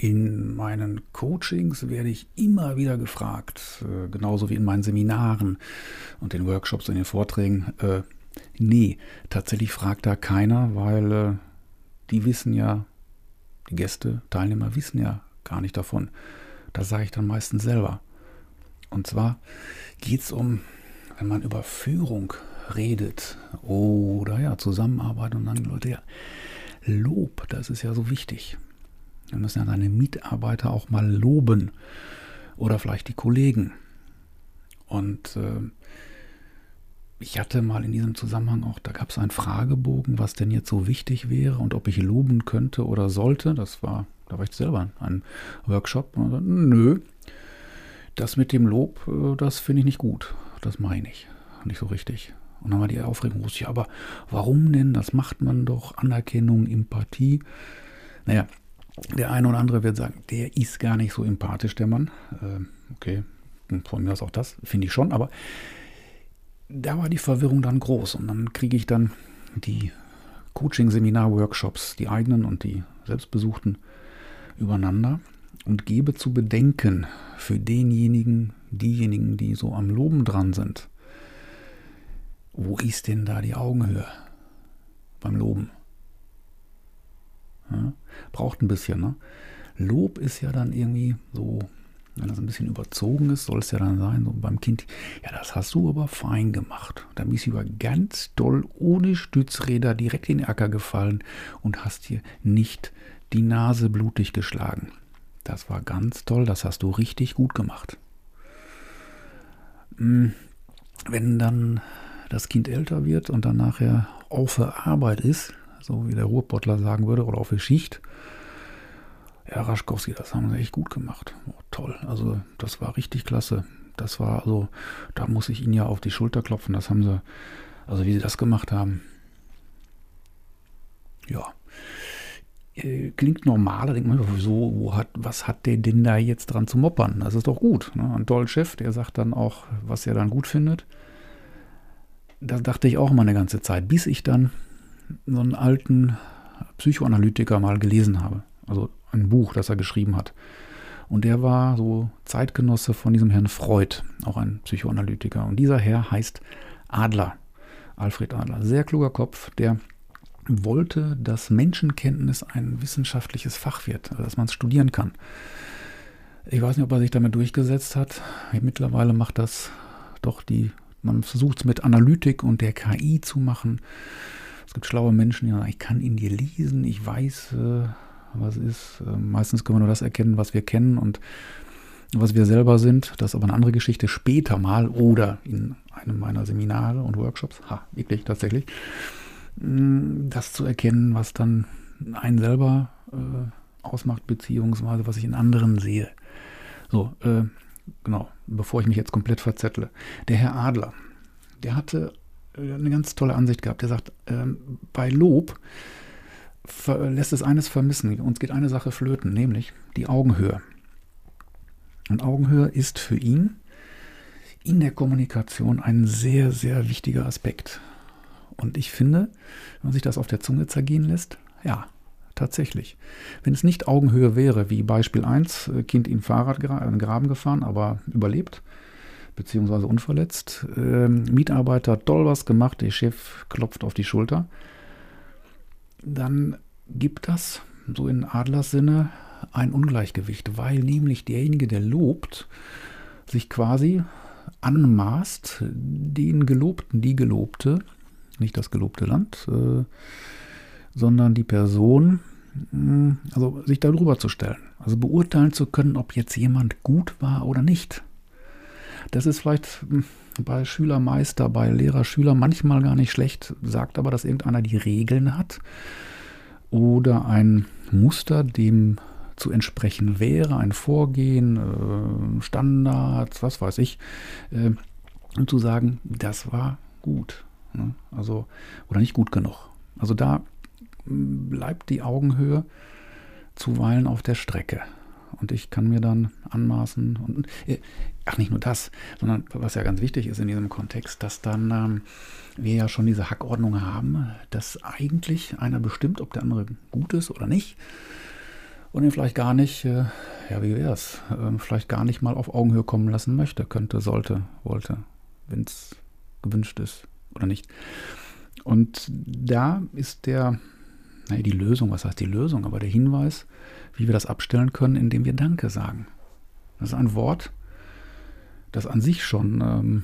In meinen Coachings werde ich immer wieder gefragt, äh, genauso wie in meinen Seminaren und den Workshops und den Vorträgen. Äh, nee, tatsächlich fragt da keiner, weil äh, die wissen ja, die Gäste, Teilnehmer wissen ja gar nicht davon. Das sage ich dann meistens selber. Und zwar geht es um, wenn man über Führung redet oder ja, Zusammenarbeit und dann Leute, ja, Lob, das ist ja so wichtig. Wir müssen ja deine Mitarbeiter auch mal loben oder vielleicht die Kollegen. Und äh, ich hatte mal in diesem Zusammenhang auch, da gab es einen Fragebogen, was denn jetzt so wichtig wäre und ob ich loben könnte oder sollte. Das war, da war ich selber in einem Workshop. Und dann, nö, das mit dem Lob, äh, das finde ich nicht gut. Das meine ich nicht so richtig. Und dann war die Aufregung groß. Ja, aber warum denn? Das macht man doch. Anerkennung, Empathie. Naja, der eine oder andere wird sagen, der ist gar nicht so empathisch, der Mann. Ähm, okay, von mir aus auch das, finde ich schon. Aber da war die Verwirrung dann groß. Und dann kriege ich dann die Coaching-Seminar-Workshops, die eigenen und die selbstbesuchten, übereinander und gebe zu bedenken für denjenigen, diejenigen, die so am Loben dran sind wo ist denn da die Augenhöhe beim Loben? Ja, braucht ein bisschen. Ne? Lob ist ja dann irgendwie so, wenn das ein bisschen überzogen ist, soll es ja dann sein, so beim Kind, ja, das hast du aber fein gemacht. Da bist du über ganz doll ohne Stützräder direkt in den Acker gefallen und hast hier nicht die Nase blutig geschlagen. Das war ganz toll, das hast du richtig gut gemacht. Hm, wenn dann das Kind älter wird und dann nachher auf der Arbeit ist, so wie der Ruhrpottler sagen würde, oder auf der Schicht. Ja, Raschkowski, das haben sie echt gut gemacht. Oh, toll. Also, das war richtig klasse. Das war, also, da muss ich Ihnen ja auf die Schulter klopfen. Das haben sie, also wie sie das gemacht haben. Ja. Äh, klingt normal, da denkt man, wieso, wo hat, was hat der denn da jetzt dran zu moppern? Das ist doch gut. Ne? Ein toller Chef, der sagt dann auch, was er dann gut findet das dachte ich auch mal eine ganze Zeit, bis ich dann so einen alten Psychoanalytiker mal gelesen habe. Also ein Buch, das er geschrieben hat. Und der war so Zeitgenosse von diesem Herrn Freud, auch ein Psychoanalytiker. Und dieser Herr heißt Adler, Alfred Adler. Sehr kluger Kopf, der wollte, dass Menschenkenntnis ein wissenschaftliches Fach wird, also dass man es studieren kann. Ich weiß nicht, ob er sich damit durchgesetzt hat. Mittlerweile macht das doch die man versucht es mit Analytik und der KI zu machen. Es gibt schlaue Menschen, die sagen, ich kann in dir lesen, ich weiß, äh, was ist. Äh, meistens können wir nur das erkennen, was wir kennen und was wir selber sind. Das ist aber eine andere Geschichte später mal oder in einem meiner Seminare und Workshops. Ha, wirklich, tatsächlich. Mm, das zu erkennen, was dann einen selber äh, ausmacht, beziehungsweise was ich in anderen sehe. So, äh, genau, bevor ich mich jetzt komplett verzettle. Der Herr Adler, der hatte eine ganz tolle Ansicht gehabt. Der sagt, ähm, bei Lob lässt es eines vermissen. Uns geht eine Sache flöten, nämlich die Augenhöhe. Und Augenhöhe ist für ihn in der Kommunikation ein sehr, sehr wichtiger Aspekt. Und ich finde, wenn man sich das auf der Zunge zergehen lässt, ja, tatsächlich. Wenn es nicht Augenhöhe wäre, wie Beispiel 1, äh, Kind in Fahrrad in Graben gefahren, aber überlebt, beziehungsweise unverletzt, ähm, Mitarbeiter hat toll was gemacht, der Chef klopft auf die Schulter, dann gibt das, so in Adlers Sinne, ein Ungleichgewicht, weil nämlich derjenige, der lobt, sich quasi anmaßt, den Gelobten, die Gelobte, nicht das gelobte Land, äh, sondern die Person, hm, also sich darüber zu stellen. Also beurteilen zu können, ob jetzt jemand gut war oder nicht. Das ist vielleicht hm, bei Schülermeister, bei Lehrer, Schüler manchmal gar nicht schlecht, sagt aber, dass irgendeiner die Regeln hat oder ein Muster, dem zu entsprechen wäre, ein Vorgehen, äh, Standards, was weiß ich, äh, und zu sagen, das war gut. Ne? Also, oder nicht gut genug. Also da bleibt die Augenhöhe zuweilen auf der Strecke. Und ich kann mir dann anmaßen, und, äh, ach nicht nur das, sondern was ja ganz wichtig ist in diesem Kontext, dass dann ähm, wir ja schon diese Hackordnung haben, dass eigentlich einer bestimmt, ob der andere gut ist oder nicht. und ihn vielleicht gar nicht, äh, ja, wie wäre es, äh, vielleicht gar nicht mal auf Augenhöhe kommen lassen möchte, könnte, sollte, wollte, wenn es gewünscht ist oder nicht. Und da ist der, naja, die Lösung, was heißt die Lösung, aber der Hinweis, wie wir das abstellen können, indem wir Danke sagen. Das ist ein Wort, das an sich schon, ähm,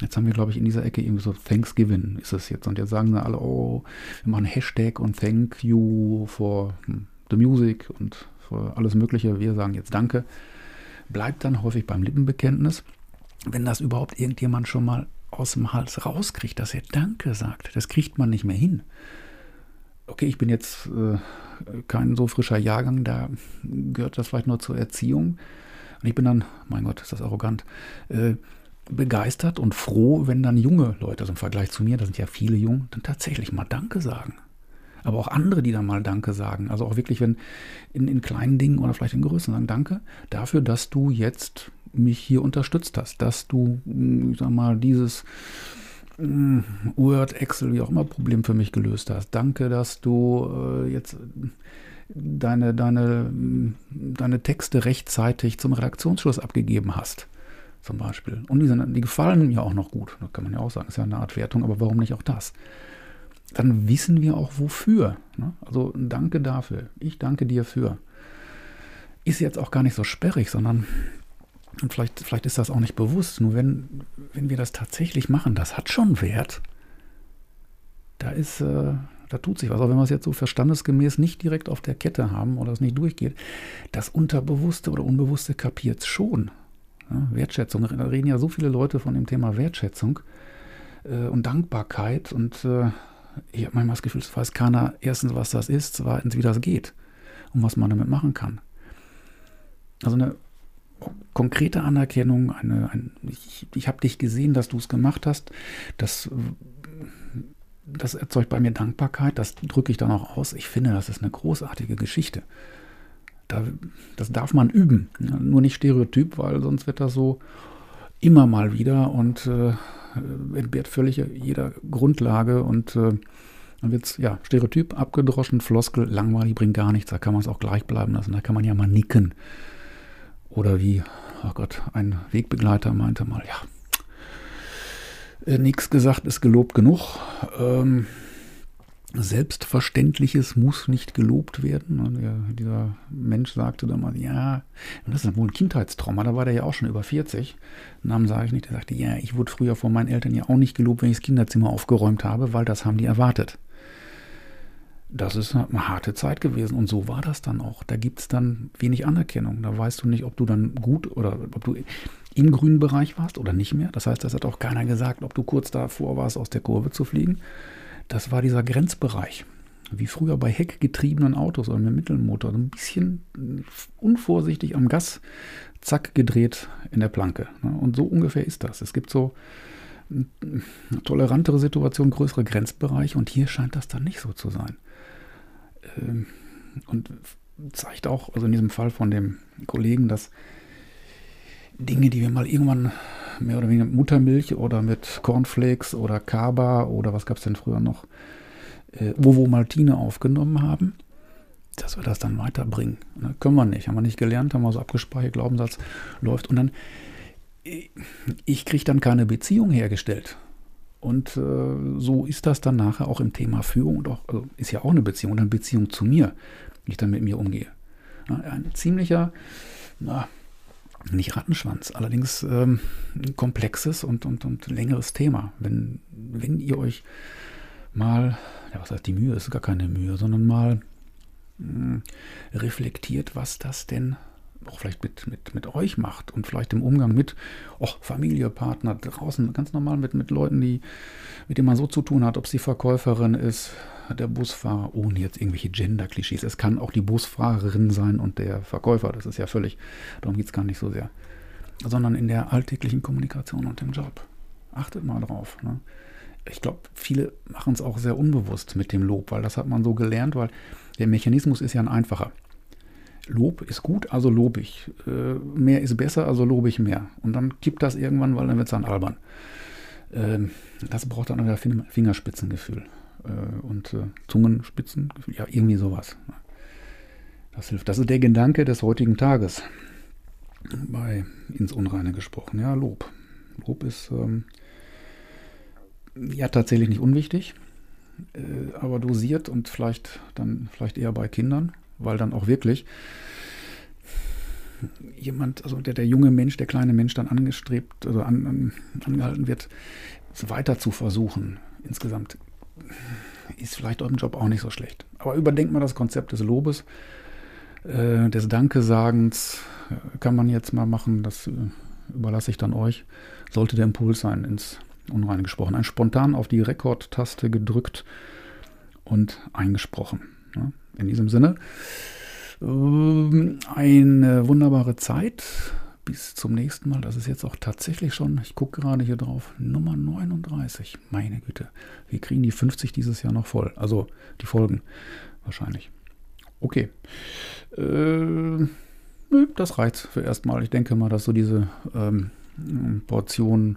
jetzt haben wir, glaube ich, in dieser Ecke irgendwie so Thanksgiving ist es jetzt. Und jetzt sagen sie alle, oh, wir machen Hashtag und Thank you for hm, the music und für alles Mögliche. Wir sagen jetzt Danke. Bleibt dann häufig beim Lippenbekenntnis. Wenn das überhaupt irgendjemand schon mal aus dem Hals rauskriegt, dass er Danke sagt, das kriegt man nicht mehr hin. Okay, ich bin jetzt äh, kein so frischer Jahrgang, da gehört das vielleicht nur zur Erziehung. Und ich bin dann, mein Gott, ist das arrogant, äh, begeistert und froh, wenn dann junge Leute, also im Vergleich zu mir, da sind ja viele jung, dann tatsächlich mal Danke sagen. Aber auch andere, die dann mal Danke sagen. Also auch wirklich, wenn in, in kleinen Dingen oder vielleicht in größeren sagen, Danke dafür, dass du jetzt mich hier unterstützt hast, dass du, ich sag mal, dieses mm, Word, Excel, wie auch immer Problem für mich gelöst hast. Danke, dass du äh, jetzt deine, deine, deine Texte rechtzeitig zum Redaktionsschluss abgegeben hast zum Beispiel. Und die, sind, die gefallen mir auch noch gut. Das kann man ja auch sagen. Ist ja eine Art Wertung, aber warum nicht auch das? Dann wissen wir auch wofür. Ne? Also danke dafür. Ich danke dir für. Ist jetzt auch gar nicht so sperrig, sondern und vielleicht, vielleicht ist das auch nicht bewusst. Nur wenn, wenn wir das tatsächlich machen, das hat schon Wert. Da ist, äh, da tut sich was. Auch wenn wir es jetzt so verstandesgemäß nicht direkt auf der Kette haben oder es nicht durchgeht, das Unterbewusste oder Unbewusste kapiert es schon. Ja, Wertschätzung, da reden ja so viele Leute von dem Thema Wertschätzung äh, und Dankbarkeit und äh, ich habe manchmal das Gefühl, es weiß keiner erstens, was das ist, zweitens, wie das geht und was man damit machen kann. Also eine konkrete Anerkennung, eine, ein, ich, ich habe dich gesehen, dass du es gemacht hast, das, das erzeugt bei mir Dankbarkeit, das drücke ich dann auch aus. Ich finde, das ist eine großartige Geschichte. Da, das darf man üben. Ja, nur nicht Stereotyp, weil sonst wird das so immer mal wieder und äh, entbehrt völlig jeder Grundlage und äh, dann wird es ja Stereotyp, abgedroschen, Floskel, langweilig, bringt gar nichts. Da kann man es auch gleich bleiben lassen. Da kann man ja mal nicken. Oder wie, oh Gott, ein Wegbegleiter meinte mal, ja, äh, nichts gesagt ist gelobt genug. Ähm, Selbstverständliches muss nicht gelobt werden. Und der, dieser Mensch sagte damals, ja, das ist wohl ein Kindheitstrauma, da war der ja auch schon über 40. Namen sage ich nicht, der sagte, ja, ich wurde früher von meinen Eltern ja auch nicht gelobt, wenn ich das Kinderzimmer aufgeräumt habe, weil das haben die erwartet. Das ist eine harte Zeit gewesen und so war das dann auch. Da gibt es dann wenig Anerkennung. Da weißt du nicht, ob du dann gut oder ob du im grünen Bereich warst oder nicht mehr. Das heißt, das hat auch keiner gesagt, ob du kurz davor warst, aus der Kurve zu fliegen das war dieser Grenzbereich. Wie früher bei heckgetriebenen Autos oder mit Mittelmotor. So ein bisschen unvorsichtig am Gas, zack, gedreht in der Planke. Ne? Und so ungefähr ist das. Es gibt so tolerantere Situationen, größere Grenzbereiche und hier scheint das dann nicht so zu sein. Ähm, und zeigt auch, also in diesem Fall von dem Kollegen, dass Dinge, die wir mal irgendwann mehr oder weniger mit Muttermilch oder mit Cornflakes oder Kaba oder was gab es denn früher noch, äh, Ovo Maltine aufgenommen haben, dass wir das dann weiterbringen. Ne? Können wir nicht, haben wir nicht gelernt, haben wir so abgespeichert, Glaubenssatz läuft und dann, äh, ich kriege dann keine Beziehung hergestellt. Und äh, so ist das dann nachher auch im Thema Führung und auch, also ist ja auch eine Beziehung, eine Beziehung zu mir, wie ich dann mit mir umgehe. Ein ziemlicher, na, nicht Rattenschwanz, allerdings ähm, ein komplexes und, und, und längeres Thema. Wenn, wenn ihr euch mal, ja, was heißt die Mühe, ist gar keine Mühe, sondern mal mh, hm, reflektiert, was das denn auch vielleicht mit, mit, mit euch macht und vielleicht im Umgang mit oh, Familie, Partner, draußen, ganz normal mit, mit Leuten, die, mit denen man so zu tun hat, ob sie Verkäuferin ist, der Busfahrer, ohne jetzt irgendwelche Gender-Klischees. Es kann auch die Busfahrerin sein und der Verkäufer, das ist ja völlig, darum geht es gar nicht so sehr. Sondern in der alltäglichen Kommunikation und im Job. Achtet mal drauf. Ne? Ich glaube, viele machen es auch sehr unbewusst mit dem Lob, weil das hat man so gelernt, weil der Mechanismus ist ja ein einfacher. Lob ist gut, also lobe ich. Äh, mehr ist besser, also lobe ich mehr. Und dann kippt das irgendwann, weil dann wird es dann albern. Ähm, das braucht dann euer Fingerspitzengefühl äh, und äh, Zungenspitzengefühl, ja, irgendwie sowas. Das hilft. Das ist der Gedanke des heutigen Tages. Bei ins Unreine gesprochen. Ja, Lob. Lob ist ähm, ja tatsächlich nicht unwichtig, äh, aber dosiert und vielleicht dann vielleicht eher bei Kindern, weil dann auch wirklich jemand, also der, der junge Mensch, der kleine Mensch dann angestrebt, also an, an, angehalten wird, es weiter zu versuchen. Insgesamt ist vielleicht eurem Job auch nicht so schlecht. Aber überdenkt mal das Konzept des Lobes, äh, des Dankesagens, äh, kann man jetzt mal machen, das äh, überlasse ich dann euch. Sollte der Impuls sein, ins Unreine gesprochen. Ein spontan auf die Rekordtaste gedrückt und eingesprochen. Ja, in diesem Sinne, ähm, eine wunderbare Zeit. Bis zum nächsten Mal. Das ist jetzt auch tatsächlich schon, ich gucke gerade hier drauf, Nummer 39. Meine Güte, wir kriegen die 50 dieses Jahr noch voll. Also die Folgen wahrscheinlich. Okay. Äh, das reicht für erstmal. Ich denke mal, dass so diese ähm, Portion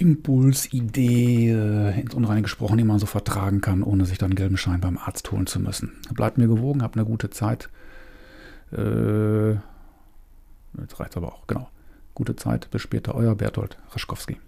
Impulsidee äh, ins Unreine gesprochen, die man so vertragen kann, ohne sich dann gelben Schein beim Arzt holen zu müssen. Bleibt mir gewogen, habt eine gute Zeit. Äh, jetzt reicht aber auch, genau. Gute Zeit, bis später, euer Bertolt Raschkowski.